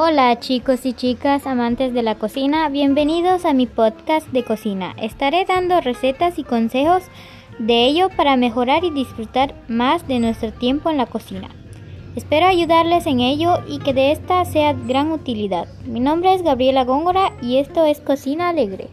Hola chicos y chicas amantes de la cocina, bienvenidos a mi podcast de cocina. Estaré dando recetas y consejos de ello para mejorar y disfrutar más de nuestro tiempo en la cocina. Espero ayudarles en ello y que de esta sea gran utilidad. Mi nombre es Gabriela Góngora y esto es Cocina Alegre.